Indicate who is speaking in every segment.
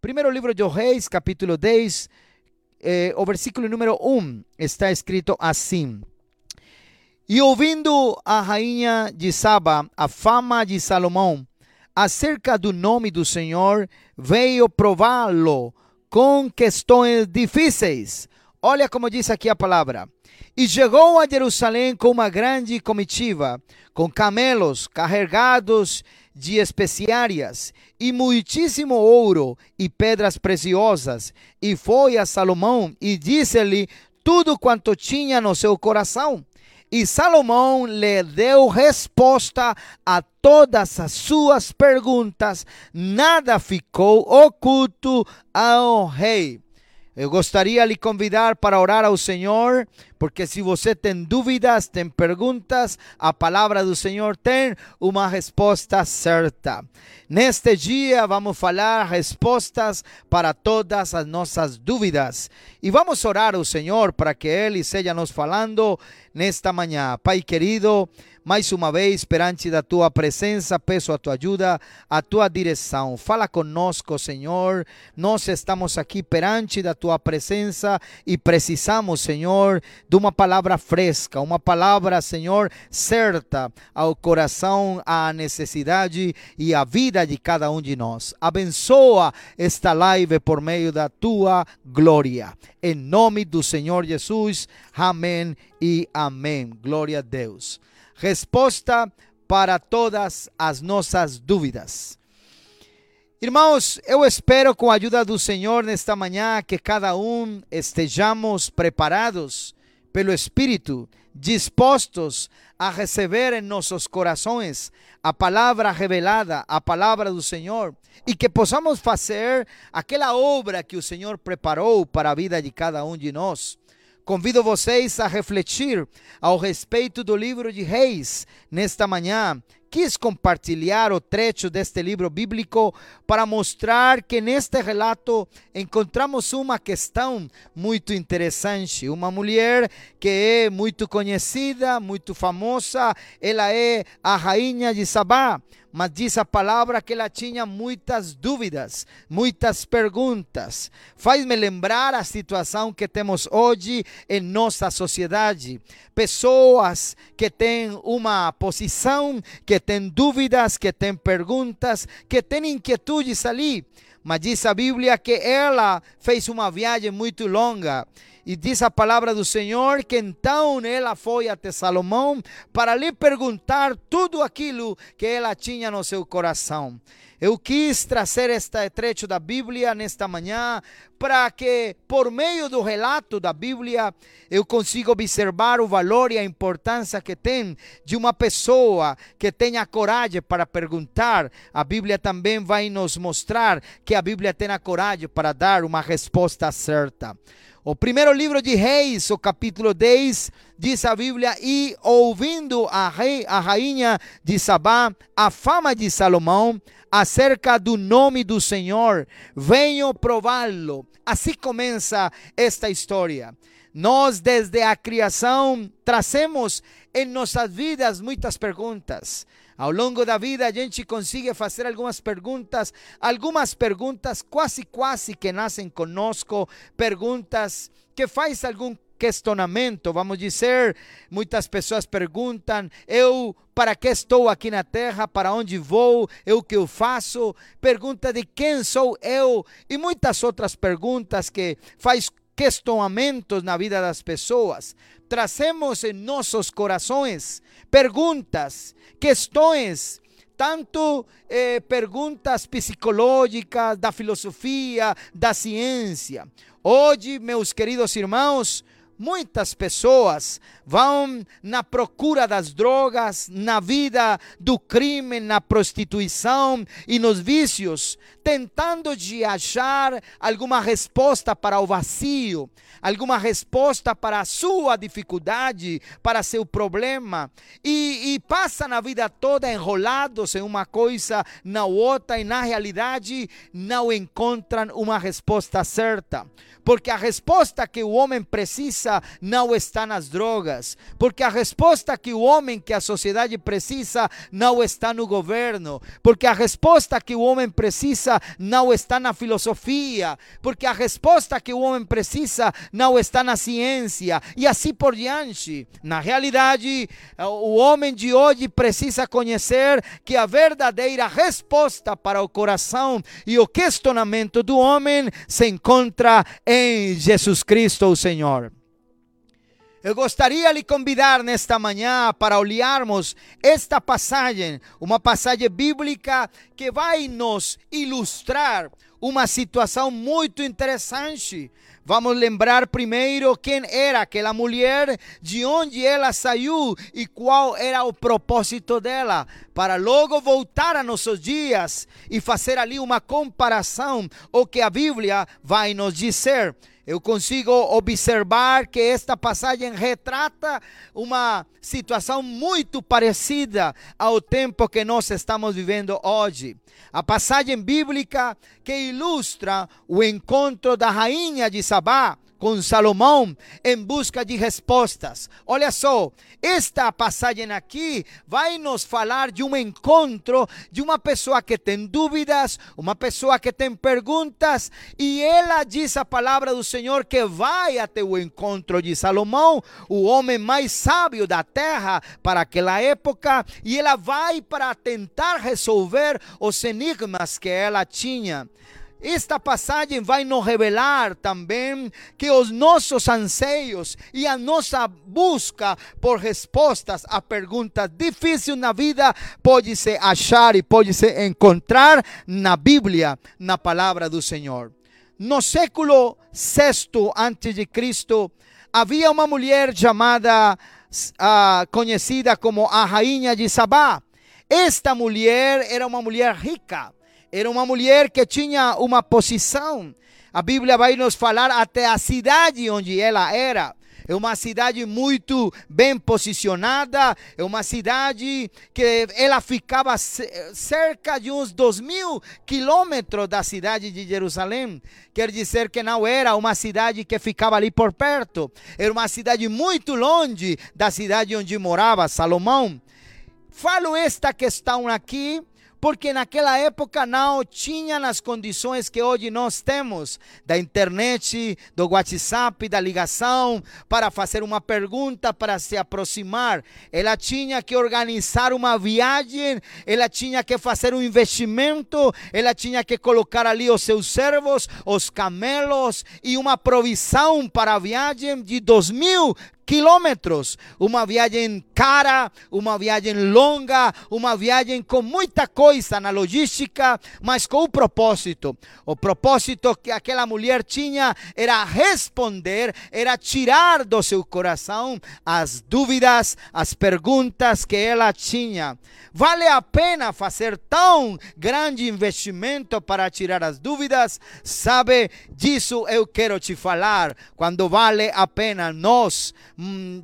Speaker 1: Primeiro livro de Reis, capítulo 10, eh, o versículo número 1 está escrito assim. E ouvindo a rainha de Saba a fama de Salomão acerca do nome do Senhor, veio prová-lo com questões difíceis. Olha como diz aqui a palavra. E chegou a Jerusalém com uma grande comitiva, com camelos carregados de especiarias e muitíssimo ouro e pedras preciosas. E foi a Salomão e disse-lhe tudo quanto tinha no seu coração. E Salomão lhe deu resposta a todas as suas perguntas, nada ficou oculto ao rei. Eu gostaria de lhe convidar para orar ao Senhor, porque se você tem dúvidas, tem perguntas, a palavra do Senhor tem uma resposta certa. Neste dia vamos falar respostas para todas as nossas dúvidas. E vamos orar ao Senhor para que Ele seja nos falando nesta manhã. Pai querido, mais uma vez, perante da tua presença, peço a tua ajuda, a tua direção. Fala conosco, Senhor. Nós estamos aqui perante da tua presença e precisamos, Senhor, de uma palavra fresca, uma palavra, Senhor, certa ao coração, à necessidade e à vida de cada um de nós. Abençoa esta live por meio da tua glória. Em nome do Senhor Jesus. Amém e amém. Glória a Deus resposta para todas as nossas dúvidas. Irmãos, eu espero com a ajuda do Senhor nesta manhã que cada um estejamos preparados pelo Espírito, dispostos a receber em nossos corações a palavra revelada, a palavra do Senhor, e que possamos fazer aquela obra que o Senhor preparou para a vida de cada um de nós. Convido vocês a refletir ao respeito do livro de Reis nesta manhã. Quis compartilhar o trecho deste livro bíblico para mostrar que neste relato encontramos uma questão muito interessante. Uma mulher que é muito conhecida, muito famosa, ela é a rainha de Sabá mas diz a palavra que ela tinha muitas dúvidas, muitas perguntas. Faz-me lembrar a situação que temos hoje em nossa sociedade. Pessoas que têm uma posição, que têm dúvidas, que têm perguntas, que têm inquietudes ali. Mas diz a Bíblia que ela fez uma viagem muito longa e diz a palavra do Senhor que então ela foi até Salomão para lhe perguntar tudo aquilo que ela tinha no seu coração. Eu quis trazer este trecho da Bíblia nesta manhã para que, por meio do relato da Bíblia, eu consiga observar o valor e a importância que tem de uma pessoa que tenha coragem para perguntar. A Bíblia também vai nos mostrar que a Bíblia tem a coragem para dar uma resposta certa. O primeiro livro de Reis, o capítulo 10, diz a Bíblia: E ouvindo a, rei, a rainha de Sabá a fama de Salomão acerca do nome do Senhor, venho prová-lo. Assim começa esta história. Nós, desde a criação, trazemos em nossas vidas muitas perguntas. Ao longo da vida a gente consegue fazer algumas perguntas, algumas perguntas quase quase que nascem conosco, perguntas que faz algum questionamento, vamos dizer, muitas pessoas perguntam: eu para que estou aqui na terra, para onde vou, eu que eu faço, pergunta de quem sou eu? E muitas outras perguntas que faz questionamentos na vida das pessoas. Trazemos em nossos corações perguntas, questões, tanto eh, perguntas psicológicas, da filosofia, da ciência. Hoje, meus queridos irmãos, muitas pessoas vão na procura das drogas, na vida do crime, na prostituição e nos vícios, tentando de achar alguma resposta para o vazio, alguma resposta para a sua dificuldade, para seu problema, e, e passa na vida toda enrolados em uma coisa, na outra, e na realidade não encontram uma resposta certa. Porque a resposta que o homem precisa não está nas drogas, porque a resposta que o homem, que a sociedade precisa, não está no governo, porque a resposta que o homem precisa não está na filosofia, porque a resposta que o homem precisa não está na ciência, e assim por diante. Na realidade, o homem de hoje precisa conhecer que a verdadeira resposta para o coração e o questionamento do homem se encontra em Jesus Cristo, o Senhor. Eu gostaria de lhe convidar nesta manhã para olharmos esta passagem, uma passagem bíblica que vai nos ilustrar uma situação muito interessante. Vamos lembrar primeiro quem era aquela mulher, de onde ela saiu e qual era o propósito dela, para logo voltar a nossos dias e fazer ali uma comparação o que a Bíblia vai nos dizer eu consigo observar que esta passagem retrata uma situação muito parecida ao tempo que nós estamos vivendo hoje. A passagem bíblica que ilustra o encontro da rainha de Sabá com Salomão em busca de respostas. Olha só, esta passagem aqui vai nos falar de um encontro de uma pessoa que tem dúvidas, uma pessoa que tem perguntas, e ela diz a palavra do Senhor que vai até o encontro de Salomão, o homem mais sábio da terra para aquela época, e ela vai para tentar resolver os enigmas que ela tinha. Esta passagem vai nos revelar também que os nossos anseios e a nossa busca por respostas a perguntas difíceis na vida pode se achar e pode se encontrar na Bíblia, na palavra do Senhor. No século VI antes de Cristo, havia uma mulher chamada uh, conhecida como a rainha de Sabá. Esta mulher era uma mulher rica era uma mulher que tinha uma posição. A Bíblia vai nos falar até a cidade onde ela era. É uma cidade muito bem posicionada, é uma cidade que ela ficava cerca de uns dois mil quilômetros da cidade de Jerusalém. Quer dizer que não era uma cidade que ficava ali por perto, era uma cidade muito longe da cidade onde morava Salomão. Falo esta questão aqui porque naquela época não tinha as condições que hoje nós temos da internet, do WhatsApp, da ligação para fazer uma pergunta, para se aproximar. Ela tinha que organizar uma viagem, ela tinha que fazer um investimento, ela tinha que colocar ali os seus servos, os camelos e uma provisão para a viagem de dois mil quilômetros, uma viagem cara, uma viagem longa, uma viagem com muita coisa na logística, mas com um propósito. O propósito que aquela mulher tinha era responder, era tirar do seu coração as dúvidas, as perguntas que ela tinha. Vale a pena fazer tão grande investimento para tirar as dúvidas? Sabe, disso eu quero te falar. Quando vale a pena nós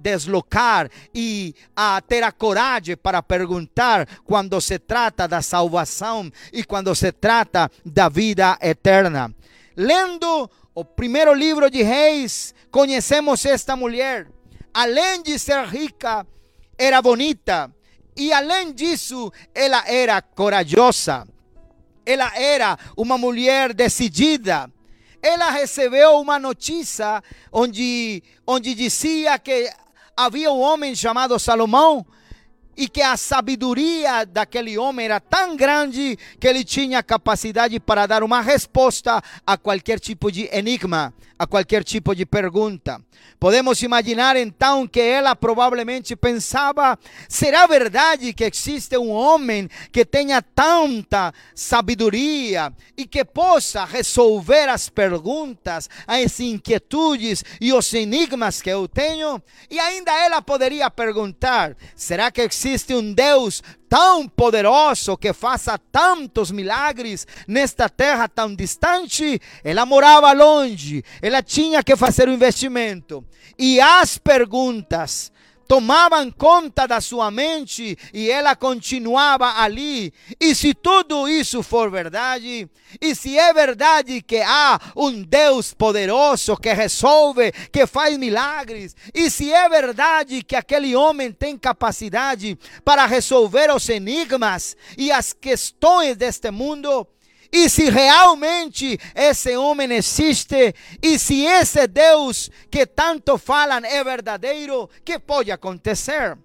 Speaker 1: deslocar e a ter a coragem para perguntar quando se trata da salvação e quando se trata da vida eterna. Lendo o primeiro livro de Reis, conhecemos esta mulher. Além de ser rica, era bonita. E além disso, ela era corajosa. Ela era uma mulher decidida ela recebeu uma notícia onde, onde dizia que havia um homem chamado Salomão e que a sabedoria daquele homem era tão grande que ele tinha capacidade para dar uma resposta a qualquer tipo de enigma, a qualquer tipo de pergunta. Podemos imaginar então que ela provavelmente pensava: será verdade que existe um homem que tenha tanta sabedoria e que possa resolver as perguntas, as inquietudes e os enigmas que eu tenho? E ainda ela poderia perguntar: será que existe um Deus tão poderoso que faça tantos milagres nesta terra tão distante, ela morava longe, ela tinha que fazer o um investimento. E as perguntas tomavam conta da sua mente e ela continuava ali. E se tudo isso for verdade, e se é verdade que há um Deus poderoso que resolve, que faz milagres, e se é verdade que aquele homem tem capacidade para resolver os enigmas e as questões deste mundo, e se realmente esse homem existe, e se esse Deus que tanto falam é verdadeiro, que pode acontecer?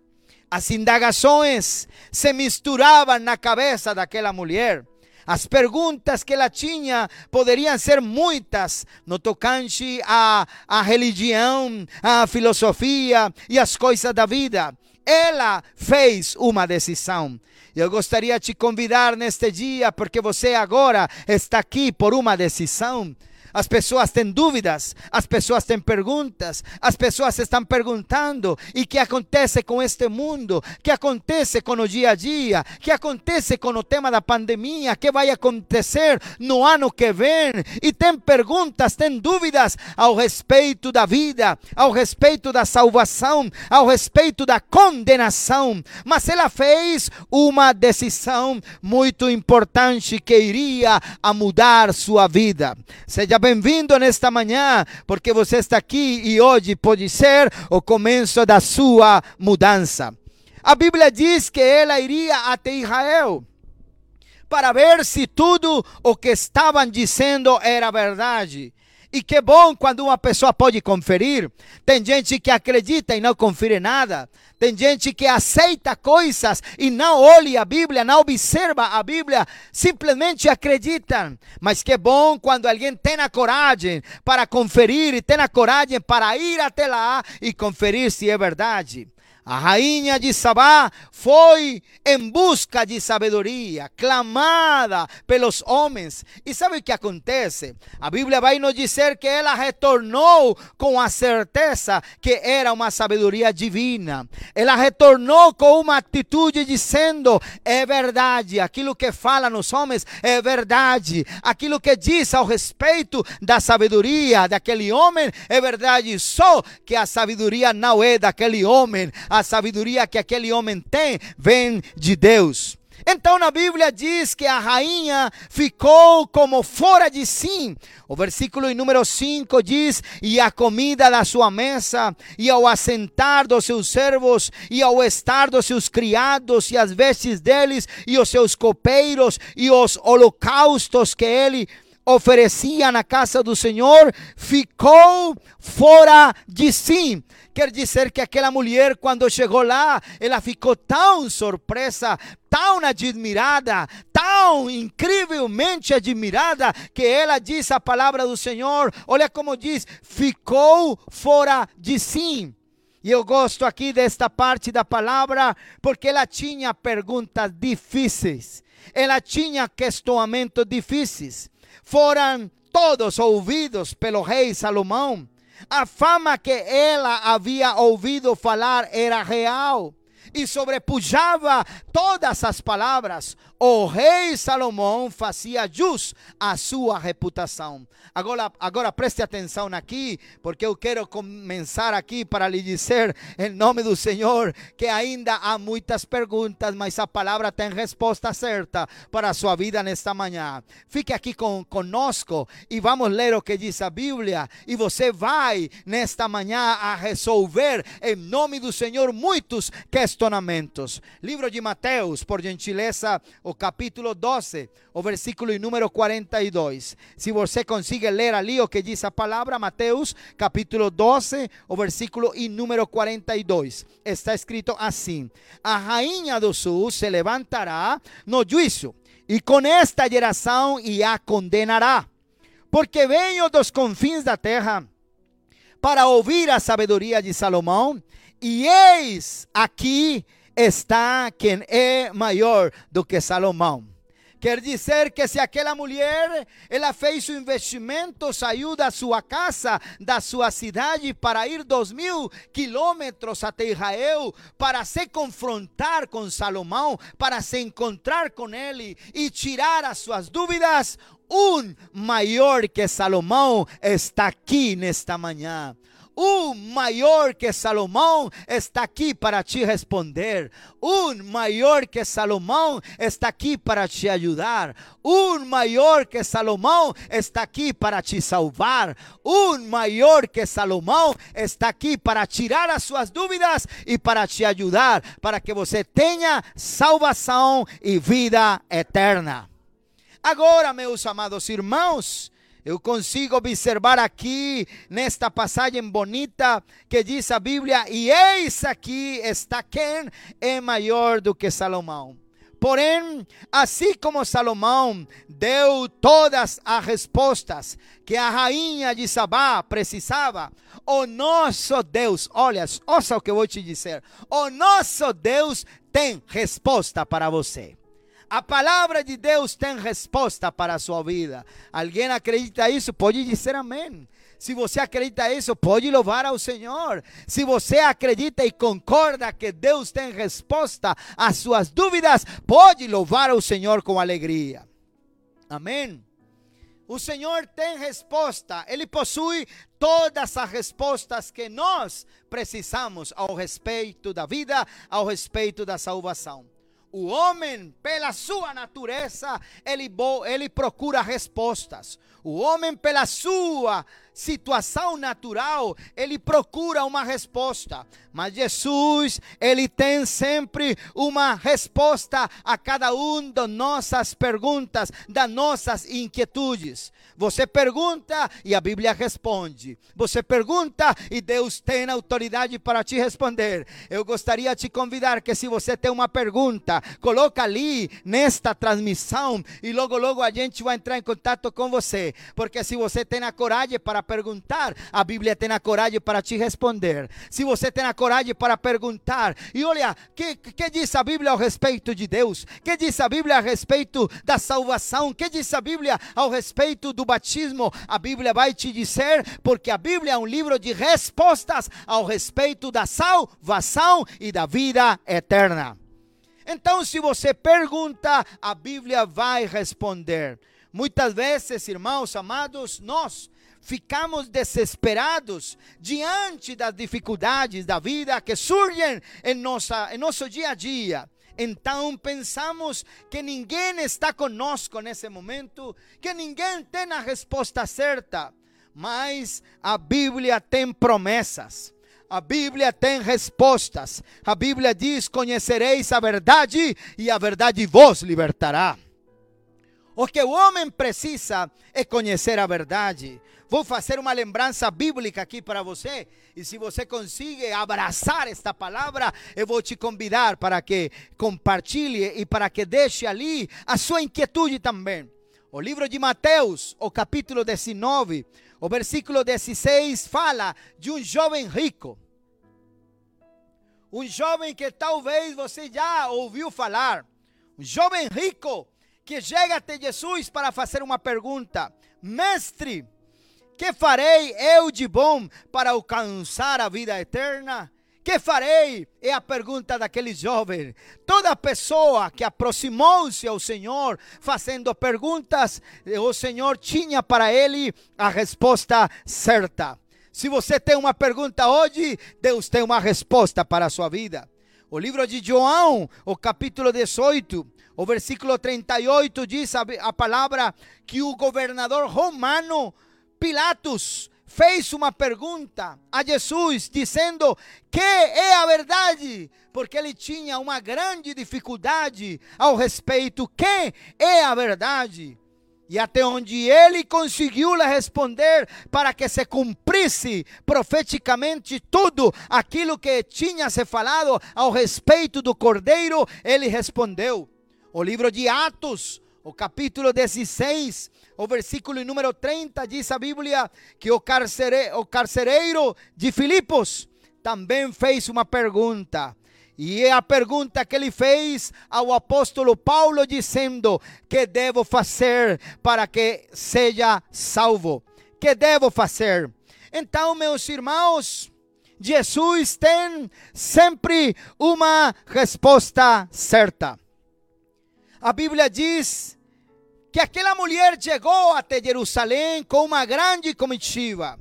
Speaker 1: As indagações se misturavam na cabeça daquela mulher. As perguntas que ela tinha poderiam ser muitas no tocante à, à religião, à filosofia e às coisas da vida. Ela fez uma decisão. Eu gostaria de te convidar neste dia, porque você agora está aqui por uma decisão. As pessoas têm dúvidas, as pessoas têm perguntas, as pessoas estão perguntando: e que acontece com este mundo? que acontece com o dia a dia? que acontece com o tema da pandemia? que vai acontecer no ano que vem? E tem perguntas, tem dúvidas ao respeito da vida, ao respeito da salvação, ao respeito da condenação. Mas ela fez uma decisão muito importante que iria a mudar sua vida. Seja bem-vindo nesta manhã, porque você está aqui e hoje pode ser o começo da sua mudança. A Bíblia diz que ela iria até Israel para ver se tudo o que estavam dizendo era verdade. E que bom quando uma pessoa pode conferir. Tem gente que acredita e não confere nada. Tem gente que aceita coisas e não olha a Bíblia, não observa a Bíblia, simplesmente acreditam. Mas que bom quando alguém tem a coragem para conferir e tem a coragem para ir até lá e conferir se é verdade. A rainha de Sabá foi em busca de sabedoria, clamada pelos homens. E sabe o que acontece? A Bíblia vai nos dizer que ela retornou com a certeza que era uma sabedoria divina. Ela retornou com uma atitude dizendo: é verdade, aquilo que falam os homens é verdade, aquilo que diz ao respeito da sabedoria daquele homem é verdade. Só que a sabedoria não é daquele homem a sabedoria que aquele homem tem vem de Deus. Então na Bíblia diz que a rainha ficou como fora de si. O versículo número 5 diz: E a comida da sua mesa, e ao assentar dos seus servos, e ao estar dos seus criados, e as vestes deles, e os seus copeiros, e os holocaustos que ele oferecia na casa do Senhor, ficou fora de si. Quer dizer que aquela mulher, quando chegou lá, ela ficou tão surpresa, tão admirada, tão incrivelmente admirada, que ela diz a palavra do Senhor. Olha como diz: ficou fora de si. E eu gosto aqui desta parte da palavra, porque ela tinha perguntas difíceis, ela tinha questionamentos difíceis. Foram todos ouvidos pelo rei Salomão. A fama que ela havia ouvido falar era real e sobrepujava todas as palavras. O rei Salomão fazia jus à sua reputação. Agora, agora preste atenção aqui, porque eu quero começar aqui para lhe dizer, em nome do Senhor, que ainda há muitas perguntas, mas a palavra tem resposta certa para a sua vida nesta manhã. Fique aqui com, conosco e vamos ler o que diz a Bíblia. E você vai nesta manhã a resolver, em nome do Senhor, muitos questionamentos. Livro de Mateus, por gentileza, o capítulo 12, o versículo número 42. Se você consegue ler ali o que diz a palavra, Mateus, capítulo 12, o versículo e número 42. Está escrito assim: A rainha do sul se levantará no juízo, e com esta geração e a condenará, porque venho dos confins da terra para ouvir a sabedoria de Salomão, e eis aqui está quem é maior do que Salomão. Quer dizer que se aquela mulher, ela fez o investimento, saiu da sua casa, da sua cidade, para ir dois mil quilômetros até Israel, para se confrontar com Salomão, para se encontrar com ele e tirar as suas dúvidas, um maior que Salomão está aqui nesta manhã un mayor que Salomón está aquí para te responder. Un mayor que Salomón está aquí para te ayudar. Un mayor que Salomón está aquí para te salvar. Un mayor que Salomón está aquí para tirar as suas dúvidas e para te ajudar, para que você tenha salvação e vida eterna. Agora, meus amados irmãos, eu consigo observar aqui, nesta passagem bonita, que diz a Bíblia: E eis aqui está quem é maior do que Salomão. Porém, assim como Salomão deu todas as respostas que a rainha de Sabá precisava, o nosso Deus, olha, ouça o que eu vou te dizer: o nosso Deus tem resposta para você. A palavra de Deus tem resposta para a sua vida. Alguém acredita isso? Pode dizer amém. Se você acredita isso, pode louvar ao Senhor. Se você acredita e concorda que Deus tem resposta às suas dúvidas, pode louvar ao Senhor com alegria. Amém. O Senhor tem resposta, Ele possui todas as respostas que nós precisamos ao respeito da vida, ao respeito da salvação. O homem, pela sua natureza, ele, ele procura respostas. O homem, pela sua situação natural, ele procura uma resposta. Mas Jesus, ele tem sempre uma resposta a cada uma das nossas perguntas, das nossas inquietudes. Você pergunta e a Bíblia responde. Você pergunta e Deus tem autoridade para te responder. Eu gostaria de te convidar que se você tem uma pergunta, coloca ali nesta transmissão e logo logo a gente vai entrar em contato com você, porque se você tem a coragem para perguntar, a Bíblia tem a coragem para te responder. Se você tem a coragem para perguntar, e olha, que que diz a Bíblia ao respeito de Deus? Que diz a Bíblia a respeito da salvação? Que diz a Bíblia ao respeito do batismo? A Bíblia vai te dizer, porque a Bíblia é um livro de respostas ao respeito da salvação e da vida eterna. Então, se você pergunta, a Bíblia vai responder. Muitas vezes, irmãos amados, nós ficamos desesperados diante das dificuldades da vida que surgem em, nossa, em nosso dia a dia. Então pensamos que ninguém está conosco nesse momento, que ninguém tem a resposta certa. Mas a Bíblia tem promessas. A Bíblia tem respostas. A Bíblia diz: Conhecereis a verdade, e a verdade vos libertará. O que o homem precisa é conhecer a verdade. Vou fazer uma lembrança bíblica aqui para você. E se você consegue abraçar esta palavra, eu vou te convidar para que compartilhe e para que deixe ali a sua inquietude também. O livro de Mateus, o capítulo 19, o versículo 16 fala de um jovem rico. Um jovem que talvez você já ouviu falar. Um jovem rico que chega até Jesus para fazer uma pergunta: Mestre, que farei eu de bom para alcançar a vida eterna? Que farei? É a pergunta daquele jovem. Toda pessoa que aproximou-se ao Senhor fazendo perguntas, o Senhor tinha para ele a resposta certa. Se você tem uma pergunta hoje, Deus tem uma resposta para a sua vida. O livro de João, o capítulo 18, o versículo 38 diz a, a palavra que o governador romano Pilatos fez uma pergunta a Jesus, dizendo que é a verdade, porque ele tinha uma grande dificuldade ao respeito que é a verdade. E até onde ele conseguiu lhe responder para que se cumprisse profeticamente tudo aquilo que tinha se falado ao respeito do cordeiro, ele respondeu. O livro de Atos, o capítulo 16, o versículo número 30, diz a Bíblia que o, carcere, o carcereiro de Filipos também fez uma pergunta. E é a pergunta que ele fez ao apóstolo Paulo, dizendo: Que devo fazer para que seja salvo? Que devo fazer? Então, meus irmãos, Jesus tem sempre uma resposta certa. A Bíblia diz que aquela mulher chegou até Jerusalém com uma grande comitiva.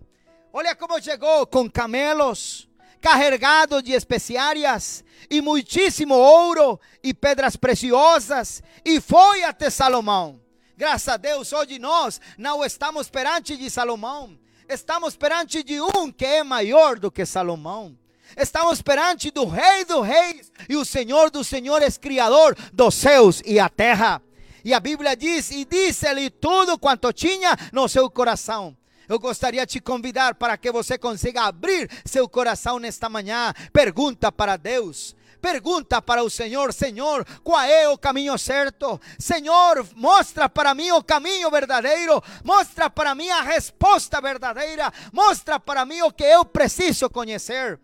Speaker 1: Olha como chegou com camelos, carregado de especiarias e muitíssimo ouro e pedras preciosas, e foi até Salomão. Graças a Deus, hoje nós não estamos perante de Salomão, estamos perante de um que é maior do que Salomão. Estamos perante do Rei dos Reis e o Senhor dos Senhores, Criador dos céus e a terra. E a Bíblia diz: E disse-lhe tudo quanto tinha no seu coração. Eu gostaria de te convidar para que você consiga abrir seu coração nesta manhã. Pergunta para Deus. Pergunta para o Senhor: Senhor, qual é o caminho certo? Senhor, mostra para mim o caminho verdadeiro. Mostra para mim a resposta verdadeira. Mostra para mim o que eu preciso conhecer.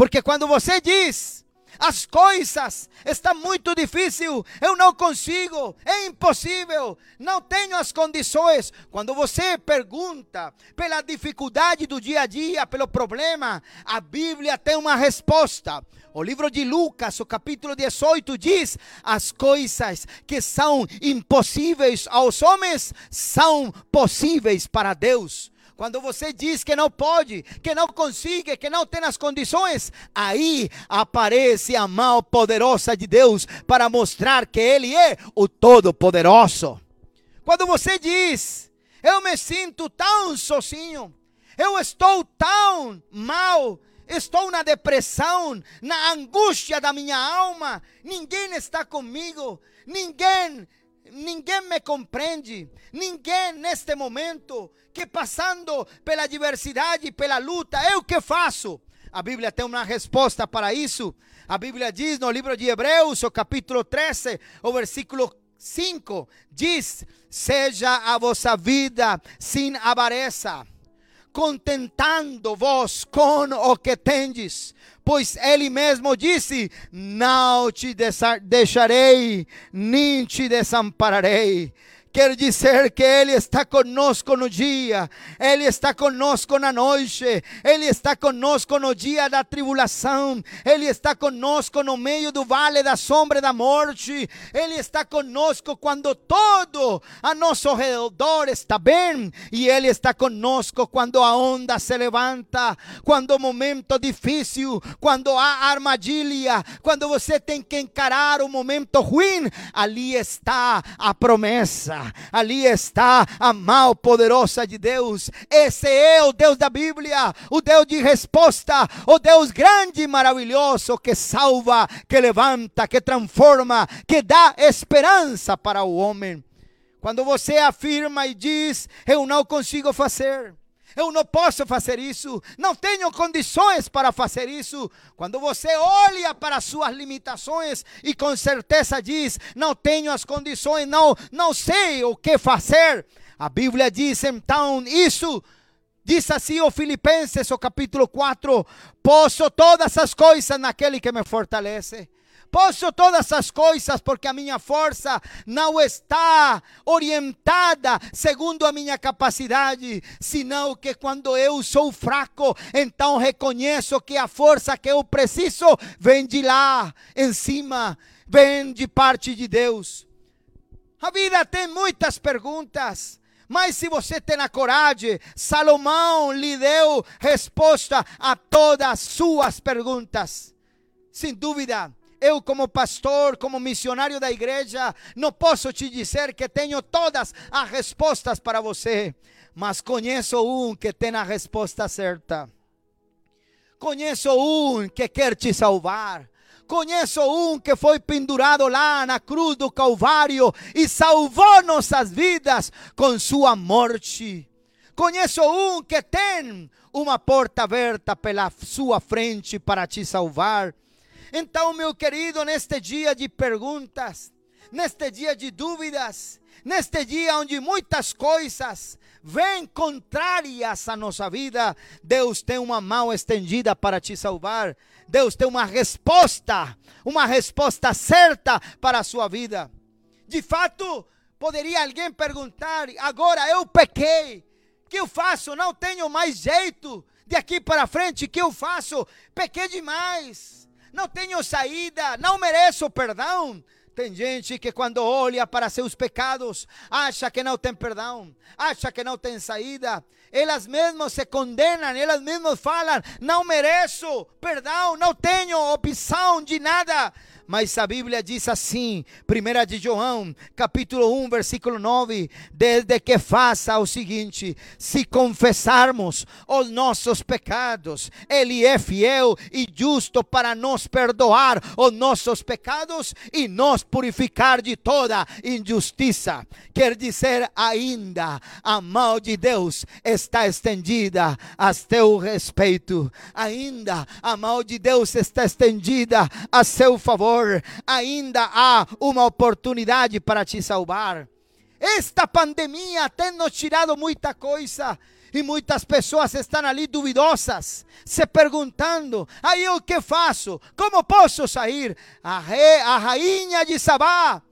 Speaker 1: Porque quando você diz, as coisas estão muito difícil, eu não consigo, é impossível, não tenho as condições. Quando você pergunta pela dificuldade do dia a dia, pelo problema, a Bíblia tem uma resposta. O livro de Lucas, o capítulo 18, diz: as coisas que são impossíveis aos homens são possíveis para Deus. Quando você diz que não pode, que não consiga, que não tem as condições, aí aparece a mão poderosa de Deus para mostrar que Ele é o Todo-Poderoso. Quando você diz, eu me sinto tão sozinho, eu estou tão mal, estou na depressão, na angústia da minha alma, ninguém está comigo, ninguém ninguém me compreende, ninguém neste momento que passando pela diversidade e pela luta, eu que faço? A Bíblia tem uma resposta para isso. A Bíblia diz no livro de Hebreus, o capítulo 13, o versículo 5, diz: Seja a vossa vida sem avareza, contentando-vos com o que tendes, pois ele mesmo disse: Não te deixarei, nem te desampararei. Quer dizer que Ele está conosco no dia, Ele está conosco na noite, Ele está conosco no dia da tribulação, Ele está conosco no meio do vale da sombra da morte, Ele está conosco quando todo a nosso redor está bem, e Ele está conosco quando a onda se levanta, quando o momento difícil, quando há armadilha, quando você tem que encarar o momento ruim, ali está a promessa ali está a mão poderosa de Deus. Esse é o Deus da Bíblia, o Deus de resposta, o Deus grande e maravilhoso que salva, que levanta, que transforma, que dá esperança para o homem. Quando você afirma e diz: Eu não consigo fazer, eu não posso fazer isso, não tenho condições para fazer isso. Quando você olha para suas limitações e com certeza diz: Não tenho as condições, não, não sei o que fazer. A Bíblia diz então isso. Diz assim o Filipenses, o capítulo 4: Posso todas as coisas naquele que me fortalece. Posso todas as coisas porque a minha força não está orientada segundo a minha capacidade, senão que quando eu sou fraco, então reconheço que a força que eu preciso vem de lá, em cima, vem de parte de Deus. A vida tem muitas perguntas. Mas se você tem a coragem, Salomão lhe deu resposta a todas as suas perguntas. Sem dúvida, eu, como pastor, como missionário da igreja, não posso te dizer que tenho todas as respostas para você, mas conheço um que tem a resposta certa. Conheço um que quer te salvar. Conheço um que foi pendurado lá na cruz do Calvário e salvou nossas vidas com sua morte. Conheço um que tem uma porta aberta pela sua frente para te salvar. Então, meu querido, neste dia de perguntas, neste dia de dúvidas, neste dia onde muitas coisas vêm contrárias à nossa vida, Deus tem uma mão estendida para te salvar. Deus tem uma resposta, uma resposta certa para a sua vida. De fato, poderia alguém perguntar: agora eu pequei, que eu faço? Não tenho mais jeito de aqui para frente, que eu faço? Pequei demais não tenho saída, não mereço perdão. Tem gente que quando olha para seus pecados, acha que não tem perdão, acha que não tem saída. Elas mesmas se condenam, elas mesmas falam: não mereço perdão, não tenho opção de nada. Mas a Bíblia diz assim, 1 de João, capítulo 1, versículo 9, desde que faça o seguinte: se confessarmos os nossos pecados, Ele é fiel e justo para nos perdoar os nossos pecados e nos purificar de toda injustiça. Quer dizer, ainda a mão de Deus está estendida a teu respeito, ainda a mão de Deus está estendida a seu favor ainda há uma oportunidade para te salvar. Esta pandemia tem nos tirado muita coisa. E muitas pessoas estão ali duvidosas, se perguntando: aí o que faço? Como posso sair? A, rei, a rainha de Sabá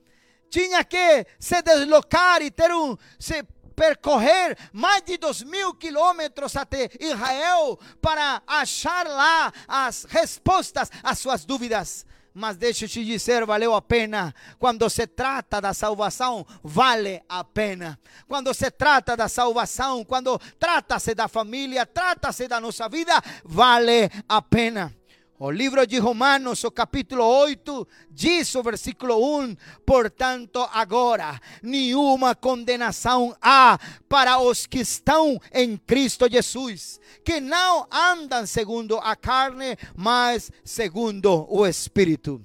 Speaker 1: tinha que se deslocar e ter um. Se percorrer mais de dois mil quilômetros até Israel para achar lá as respostas às suas dúvidas. Mas deixa eu te dizer, valeu a pena. Quando se trata da salvação, vale a pena. Quando se trata da salvação, quando trata-se da família, trata-se da nossa vida, vale a pena. O livro de Romanos, o capítulo 8, diz o versículo 1: Portanto, agora nenhuma condenação há para os que estão em Cristo Jesus, que não andam segundo a carne, mas segundo o Espírito.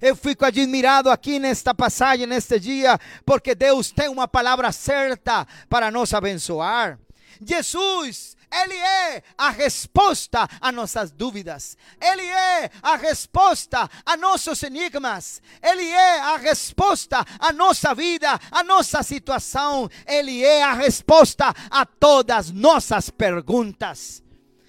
Speaker 1: Eu fico admirado aqui nesta passagem, neste dia, porque Deus tem uma palavra certa para nos abençoar. Jesus ele é a resposta a nossas dúvidas. Ele é a resposta a nossos enigmas. Ele é a resposta a nossa vida, a nossa situação. Ele é a resposta a todas nossas perguntas.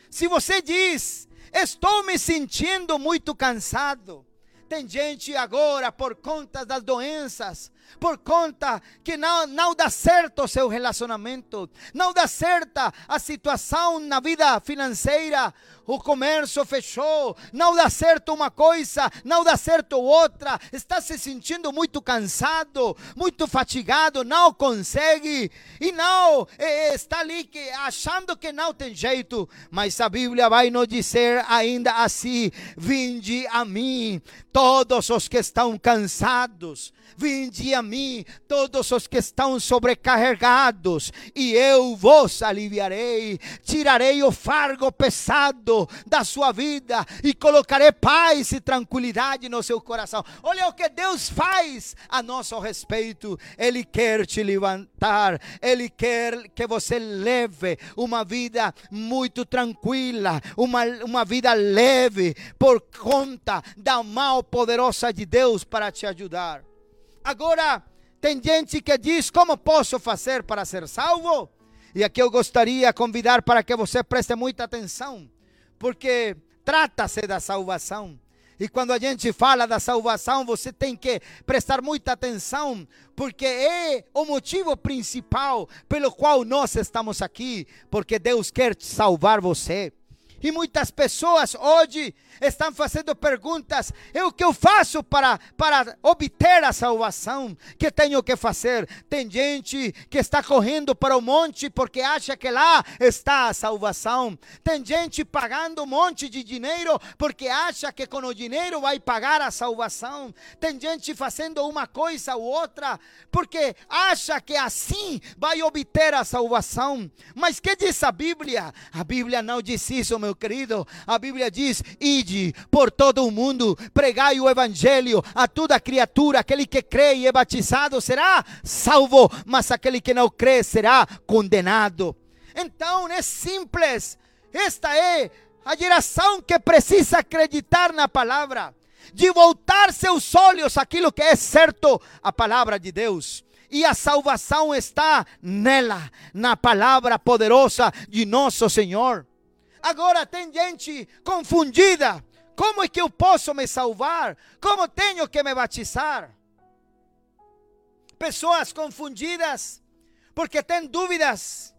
Speaker 1: Se você diz, estou me sentindo muito cansado. Tem gente agora, por conta das doenças, por conta que não, não dá certo o seu relacionamento, não dá certa a situação na vida financeira, o comércio fechou, não dá certo uma coisa, não dá certo outra, está se sentindo muito cansado, muito fatigado, não consegue. E não está ali que, achando que não tem jeito, mas a Bíblia vai nos dizer ainda assim: vinde a mim, todos os que estão cansados. Vinde a mim, todos os que estão sobrecarregados, e eu vos aliviarei. Tirarei o fardo pesado da sua vida e colocarei paz e tranquilidade no seu coração. Olha o que Deus faz a nosso respeito. Ele quer te levantar, Ele quer que você leve uma vida muito tranquila, uma, uma vida leve, por conta da mão poderosa de Deus para te ajudar. Agora, tem gente que diz: Como posso fazer para ser salvo? E aqui eu gostaria de convidar para que você preste muita atenção, porque trata-se da salvação. E quando a gente fala da salvação, você tem que prestar muita atenção, porque é o motivo principal pelo qual nós estamos aqui, porque Deus quer salvar você. E muitas pessoas hoje estão fazendo perguntas: é o que eu faço para, para obter a salvação? que tenho que fazer? Tem gente que está correndo para o monte porque acha que lá está a salvação. Tem gente pagando um monte de dinheiro porque acha que com o dinheiro vai pagar a salvação. Tem gente fazendo uma coisa ou outra porque acha que assim vai obter a salvação. Mas que diz a Bíblia? A Bíblia não diz isso, meu querido. A Bíblia diz: ide por todo o mundo, pregai o evangelho a toda criatura. Aquele que crê e é batizado será salvo, mas aquele que não crê será condenado. Então é simples. Esta é a geração que precisa acreditar na palavra, de voltar seus olhos aquilo que é certo, a palavra de Deus e a salvação está nela, na palavra poderosa de nosso Senhor. Agora tem gente confundida, como é que eu posso me salvar? Como tenho que me batizar? Pessoas confundidas porque têm dúvidas.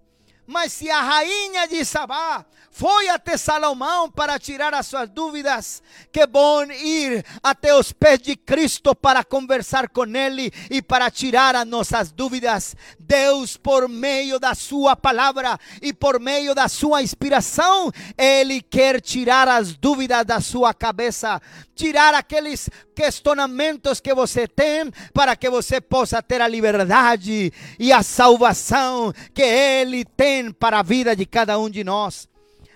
Speaker 1: Mas se a rainha de Sabá foi até Salomão para tirar as suas dúvidas, que bom ir até os pés de Cristo para conversar com Ele e para tirar as nossas dúvidas. Deus, por meio da Sua palavra e por meio da Sua inspiração, Ele quer tirar as dúvidas da sua cabeça, tirar aqueles questionamentos que você tem, para que você possa ter a liberdade e a salvação que Ele tem para a vida de cada um de nós.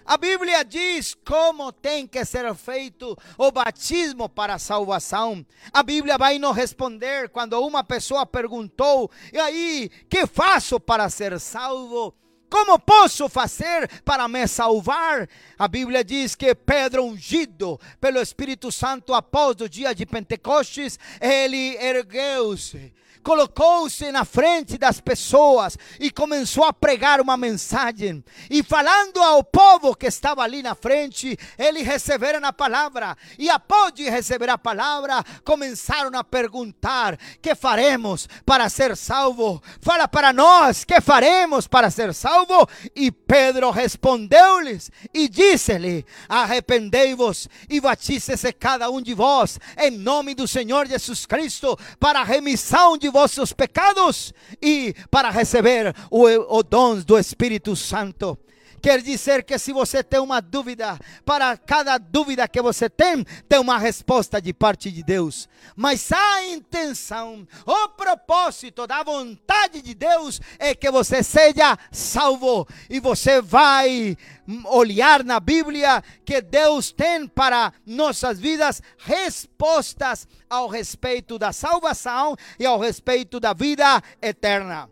Speaker 1: A Bíblia diz como tem que ser feito o batismo para a salvação. A Bíblia vai nos responder quando uma pessoa perguntou: e aí, que faço para ser salvo? Como posso fazer para me salvar? A Bíblia diz que Pedro, ungido pelo Espírito Santo após o dia de Pentecostes, ele ergueu-se colocou-se na frente das pessoas e começou a pregar uma mensagem. E falando ao povo que estava ali na frente, eles receberam a palavra. E após receber a palavra, começaram a perguntar: que faremos para ser salvo? Fala para nós, que faremos para ser salvo? E Pedro respondeu-lhes e disse-lhe: Arrependei-vos e batize-se cada um de vós em nome do Senhor Jesus Cristo para a remissão de vossos pecados e para receber o, o dom do Espírito Santo. Quer dizer que se você tem uma dúvida, para cada dúvida que você tem, tem uma resposta de parte de Deus. Mas a intenção, o propósito da vontade de Deus é que você seja salvo. E você vai olhar na Bíblia que Deus tem para nossas vidas respostas ao respeito da salvação e ao respeito da vida eterna.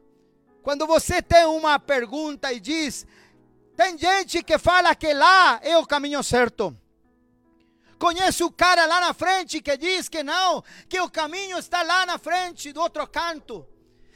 Speaker 1: Quando você tem uma pergunta e diz, tem gente que fala que lá é o caminho certo. Conhece o cara lá na frente que diz que não, que o caminho está lá na frente do outro canto.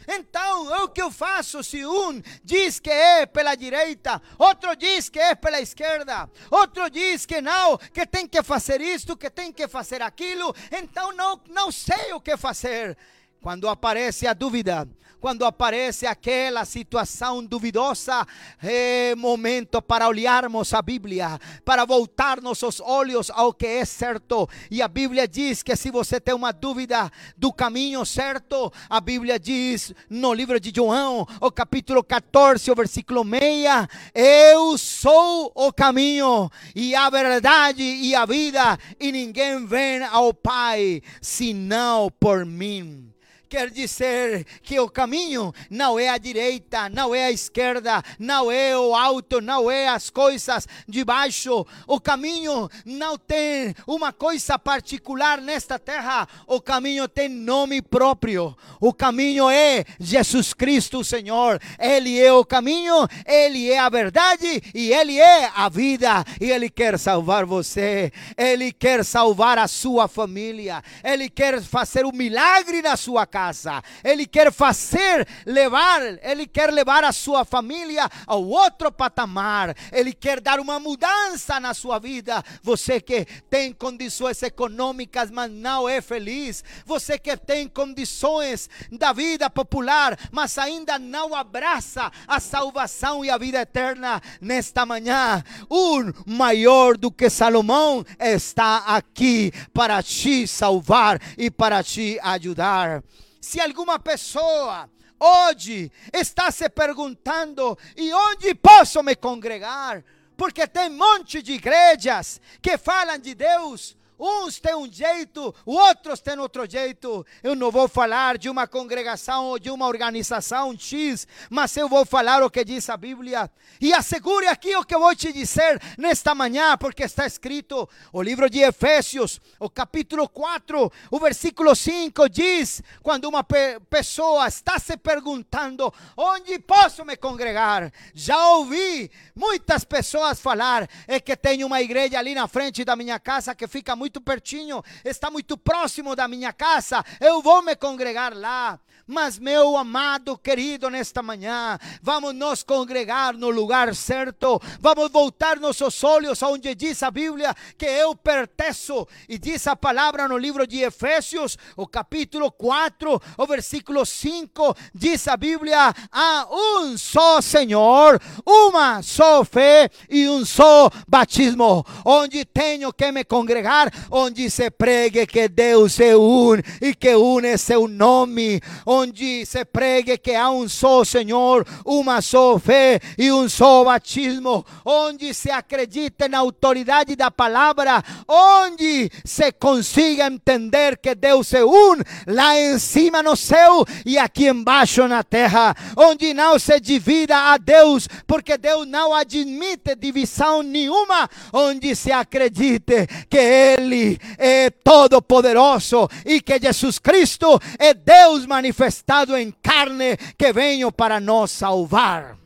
Speaker 1: Então, o que eu faço se um diz que é pela direita, outro diz que é pela esquerda, outro diz que não, que tem que fazer isto, que tem que fazer aquilo, então não, não sei o que fazer. Quando aparece a dúvida, quando aparece aquela situação duvidosa, é momento para olharmos a Bíblia, para voltar nossos olhos ao que é certo. E a Bíblia diz que se você tem uma dúvida do caminho certo, a Bíblia diz no livro de João, o capítulo 14, o versículo 6, eu sou o caminho e a verdade e a vida, e ninguém vem ao Pai senão por mim. Quer dizer que o caminho não é a direita, não é a esquerda, não é o alto, não é as coisas de baixo. O caminho não tem uma coisa particular nesta terra. O caminho tem nome próprio. O caminho é Jesus Cristo, Senhor. Ele é o caminho, ele é a verdade e ele é a vida. E ele quer salvar você. Ele quer salvar a sua família. Ele quer fazer um milagre na sua casa casa. Ele quer fazer, levar, ele quer levar a sua família ao outro patamar. Ele quer dar uma mudança na sua vida. Você que tem condições econômicas, mas não é feliz. Você que tem condições da vida popular, mas ainda não abraça a salvação e a vida eterna nesta manhã. Um maior do que Salomão está aqui para te salvar e para te ajudar. Se alguma pessoa hoje está se perguntando: e onde posso me congregar? Porque tem um monte de igrejas que falam de Deus, Uns têm um jeito, outros têm outro jeito. Eu não vou falar de uma congregação ou de uma organização X, mas eu vou falar o que diz a Bíblia. E assegure aqui o que eu vou te dizer nesta manhã, porque está escrito o livro de Efésios, o capítulo 4, o versículo 5 diz: quando uma pe pessoa está se perguntando onde posso me congregar, já ouvi muitas pessoas falar: é que tem uma igreja ali na frente da minha casa que fica muito muito pertinho, está muito próximo da minha casa, eu vou me congregar lá. Mas, meu amado querido, nesta manhã, vamos nos congregar no lugar certo, vamos voltar nossos olhos aonde diz a Bíblia que eu pertenço, e diz a palavra no livro de Efésios, o capítulo 4, o versículo 5, diz a Bíblia: há um só Senhor, uma só fé e um só batismo, onde tenho que me congregar, onde se pregue que Deus é um e que é seu nome, onde se pregue que há um só Senhor, uma só fé e um só batismo, onde se acredita na autoridade da palavra, onde se consiga entender que Deus é um, lá em cima no céu e aqui embaixo na terra, onde não se divida a Deus, porque Deus não admite divisão nenhuma, onde se acredite que Ele é todo poderoso e que Jesus Cristo é Deus manifestado manifestado em carne que venho para nos salvar.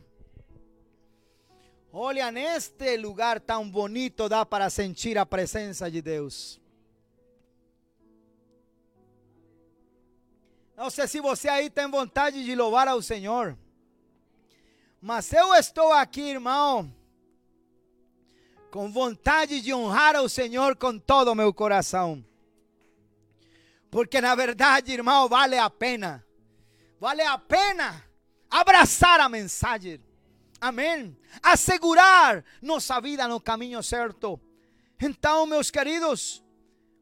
Speaker 1: Olha, neste lugar tão bonito dá para sentir a presença de Deus. Não sei se você aí tem vontade de louvar ao Senhor. Mas eu estou aqui, irmão, com vontade de honrar ao Senhor com todo o meu coração. Porque na verdade, irmão, vale a pena. Vale a pena abraçar a mensagem. Amém. Assegurar nossa vida no caminho certo. Então, meus queridos,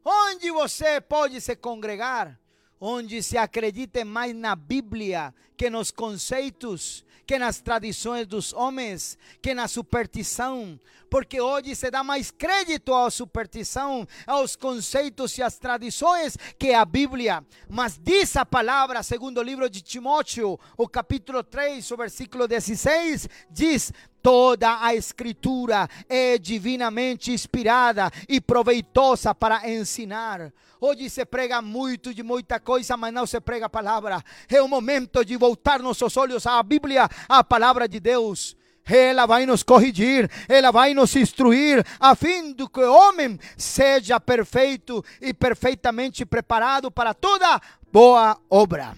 Speaker 1: onde você pode se congregar? Onde se acredite mais na Bíblia que nos conceitos que nas tradições dos homens, que na superstição, porque hoje se dá mais crédito à superstição, aos conceitos e às tradições que a Bíblia. Mas diz a palavra, segundo o livro de Timóteo, o capítulo 3, o versículo 16, diz: Toda a Escritura é divinamente inspirada e proveitosa para ensinar. Hoje se prega muito de muita coisa, mas não se prega a palavra. É o momento de voltar nossos olhos à Bíblia, à palavra de Deus. Ela vai nos corrigir, ela vai nos instruir, a fim de que o homem seja perfeito e perfeitamente preparado para toda boa obra.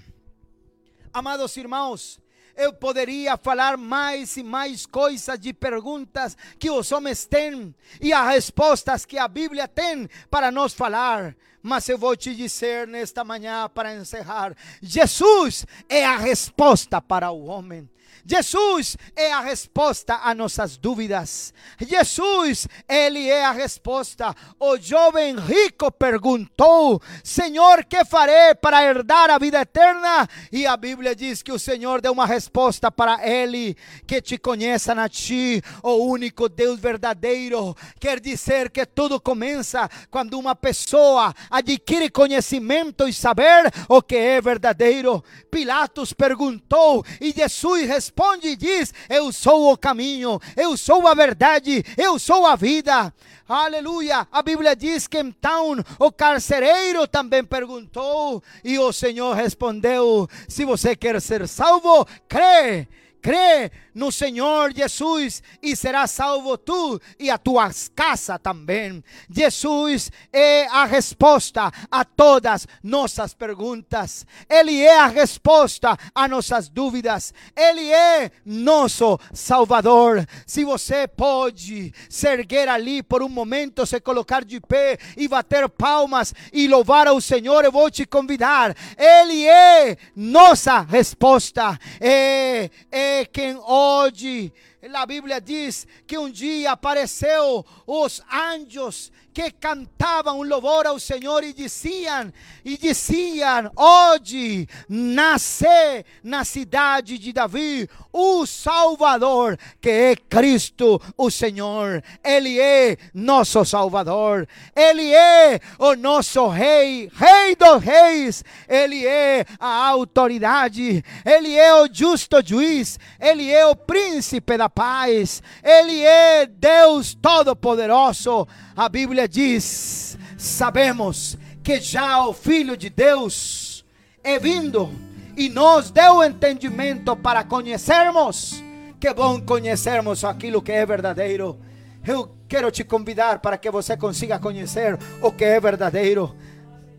Speaker 1: Amados irmãos, eu poderia falar mais e mais coisas de perguntas que os homens têm e as respostas que a Bíblia tem para nos falar. Mas eu vou te dizer nesta manhã para encerrar: Jesus é a resposta para o homem. Jesus é a resposta a nossas dúvidas. Jesus, ele é a resposta. O jovem rico perguntou: Senhor, que farei para herdar a vida eterna? E a Bíblia diz que o Senhor deu uma resposta para ele: que te conheçam a ti, o único Deus verdadeiro. Quer dizer que tudo começa quando uma pessoa adquire conhecimento e saber o que é verdadeiro. Pilatos perguntou e Jesus respondeu responde e diz: Eu sou o caminho, eu sou a verdade, eu sou a vida. Aleluia! A Bíblia diz que então o carcereiro também perguntou e o Senhor respondeu: Se você quer ser salvo, crê crê no Senhor Jesus e será salvo tu e a tua casa também. Jesus é a resposta a todas nossas perguntas. Ele é a resposta a nossas dúvidas. Ele é nosso Salvador. Se você pode se erguer ali por um momento, se colocar de pé e bater palmas e louvar ao Senhor, eu vou te convidar. Ele é nossa resposta. É, é quem hoje a Bíblia diz que um dia apareceu os anjos que cantavam um louvor ao Senhor e diziam, e diziam, hoje nasce na cidade de Davi o Salvador, que é Cristo o Senhor. Ele é nosso Salvador. Ele é o nosso Rei, Rei dos Reis. Ele é a autoridade. Ele é o justo juiz. Ele é o príncipe da paz. Ele é Deus Todo-Poderoso. A Bíblia diz: sabemos que já o Filho de Deus é vindo e nos deu entendimento para conhecermos. Que bom conhecermos aquilo que é verdadeiro. eu quero te convidar para que você consiga conhecer o que é verdadeiro.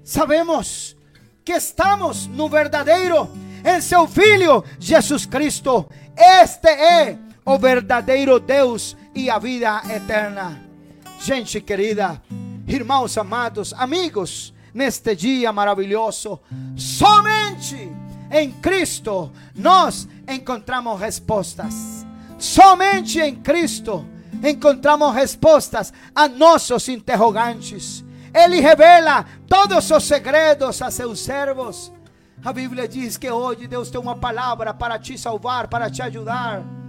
Speaker 1: Sabemos que estamos no verdadeiro, em seu Filho Jesus Cristo. Este é o verdadeiro Deus e a vida eterna. Gente querida, irmãos amados, amigos, neste dia maravilhoso, somente em Cristo nós encontramos respostas. Somente em Cristo encontramos respostas a nossos interrogantes. Ele revela todos os segredos a seus servos. A Bíblia diz que hoje Deus tem uma palavra para te salvar, para te ajudar.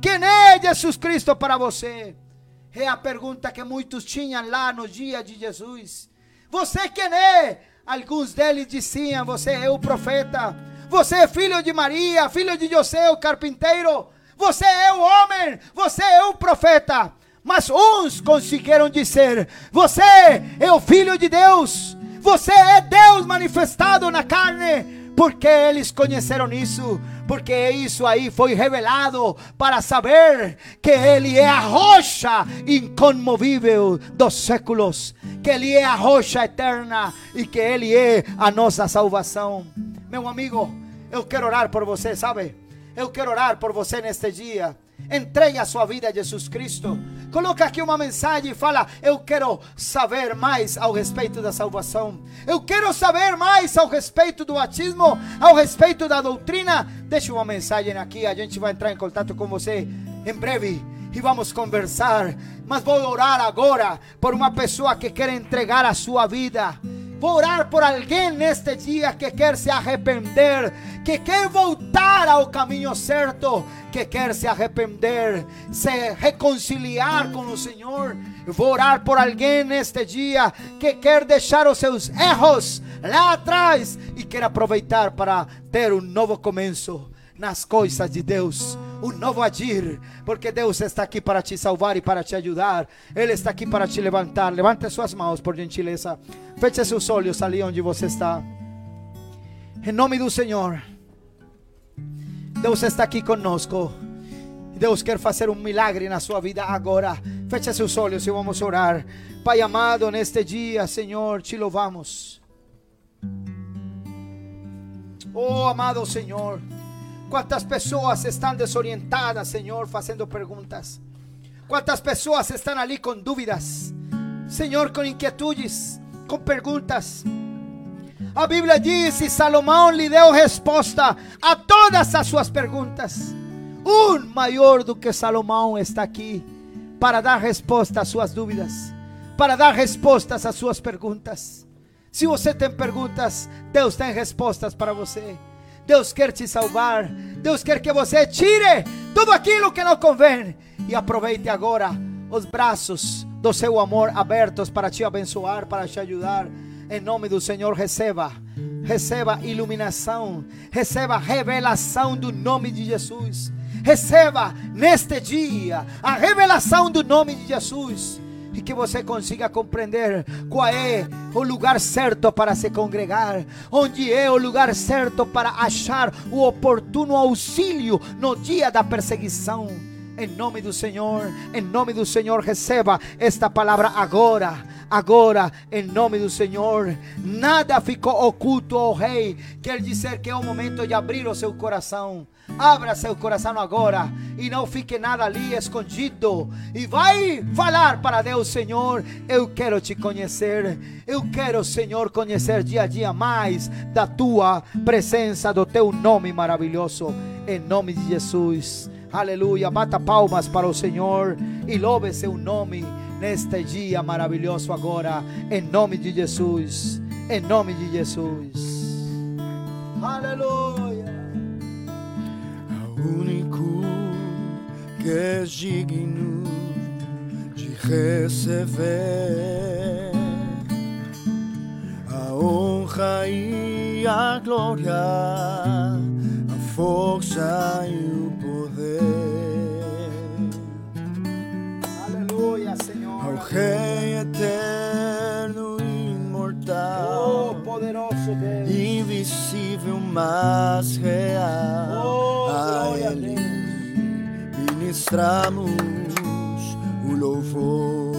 Speaker 1: Quem é Jesus Cristo para você? É a pergunta que muitos tinham lá no dia de Jesus. Você quem é? Alguns deles diziam: Você é o profeta. Você é filho de Maria, filho de José, o carpinteiro. Você é o homem. Você é o profeta. Mas uns conseguiram dizer: Você é o filho de Deus. Você é Deus manifestado na carne. Porque eles conheceram isso porque isso aí foi revelado para saber que Ele é a rocha incomovível dos séculos, que Ele é a rocha eterna e que Ele é a nossa salvação. Meu amigo, eu quero orar por você, sabe? Eu quero orar por você neste dia. Entregue a sua vida a Jesus Cristo. Coloca aqui uma mensagem e fala: Eu quero saber mais ao respeito da salvação. Eu quero saber mais ao respeito do batismo, ao respeito da doutrina. Deixe uma mensagem aqui, a gente vai entrar em contato com você em breve e vamos conversar. Mas vou orar agora por uma pessoa que quer entregar a sua vida Vou orar por alguém neste dia que quer se arrepender, que quer voltar ao caminho certo, que quer se arrepender, se reconciliar com o Senhor. Vou orar por alguém neste dia que quer deixar os seus erros lá atrás e quer aproveitar para ter um novo começo nas coisas de Deus, um novo agir, porque Deus está aqui para te salvar e para te ajudar. Ele está aqui para te levantar. Levante suas mãos, por gentileza. Feche seus olhos ali onde você está. Em nome do Senhor. Deus está aqui conosco. Deus quer fazer um milagre na sua vida agora. Feche seus olhos e vamos orar. Pai amado, neste dia, Senhor, te louvamos. Oh, amado Senhor. Quantas pessoas estão desorientadas, Senhor, fazendo perguntas. Quantas pessoas estão ali com dúvidas, Senhor, com inquietudes, com perguntas. A Bíblia diz: e Salomão lhe deu resposta a todas as suas perguntas. Um maior do que Salomão está aqui para dar resposta às suas dúvidas, para dar respostas às suas perguntas. Se você tem perguntas, Deus tem respostas para você. Deus quer te salvar. Deus quer que você tire tudo aquilo que não convém e aproveite agora os braços do seu amor abertos para te abençoar, para te ajudar. Em nome do Senhor, receba, receba iluminação, receba revelação do nome de Jesus. Receba neste dia a revelação do nome de Jesus e que você consiga compreender qual é o lugar certo para se congregar, onde é o lugar certo para achar o oportuno auxílio no dia da perseguição. Em nome do Senhor, em nome do Senhor, receba esta palavra agora agora, em nome do Senhor. Nada ficou oculto ao Rei. Quer dizer que é o momento de abrir o seu coração. Abra seu coração agora e não fique nada ali escondido. E vai falar para Deus, Senhor, eu quero te conhecer. Eu quero, Senhor, conhecer dia a dia mais da tua presença, do teu nome maravilhoso. Em nome de Jesus. Aleluia. Bata palmas para o Senhor e louve seu nome neste dia maravilhoso agora, em nome de Jesus. Em nome de Jesus. Aleluia.
Speaker 2: Único que é digno de receber a honra e a glória, a força e o poder.
Speaker 1: Aleluia, Senhor.
Speaker 2: Ao Rei eterno imortal.
Speaker 1: Oh, poderoso Deus.
Speaker 2: invisível, mas real. Ministramos o louvor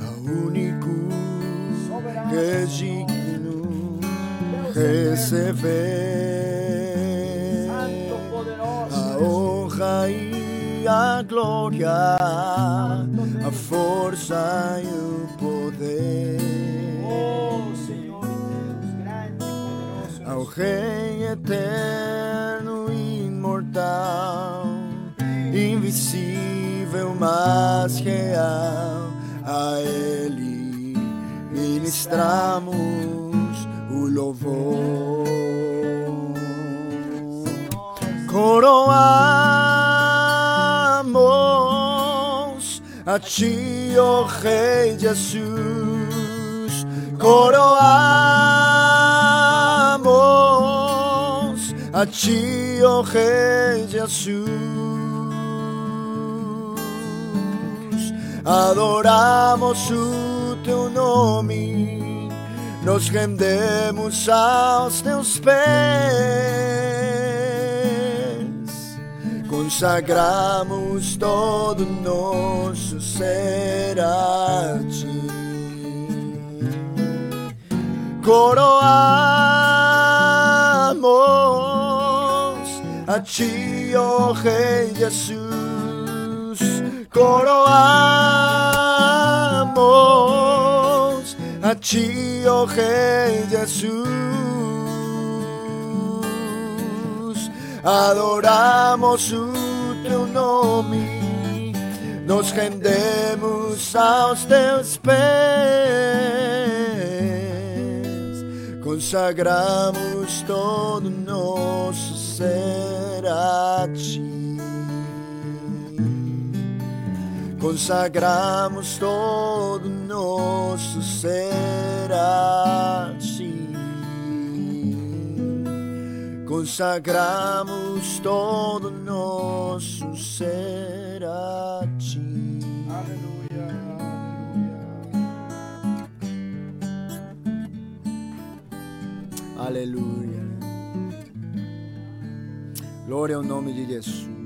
Speaker 2: ao único que é digno receber a honra e a glória, a força e o poder.
Speaker 1: Oh, Senhor Deus, grande e poderoso.
Speaker 2: ao Rei eterno mas real, a Ele ministramos o louvor. Coroamos a Ti, ó Rei Jesus, coroamos a Ti, ó Rei Jesus, adoramos o Teu nome, nos rendemos aos Teus pés consagramos todo nosso ser a ti. Coroamos a ti, ó Rei Jesus. Coroamos a ó Rei Jesus adoramos o teu nos rendemos aos teus pés, consagramos todo nosso ser a ti. Consagramos todo nosso ser a ti consagramos todo nosso ser a ti.
Speaker 1: Aleluia, aleluia.
Speaker 2: Aleluia. Glória ao nome de Jesus.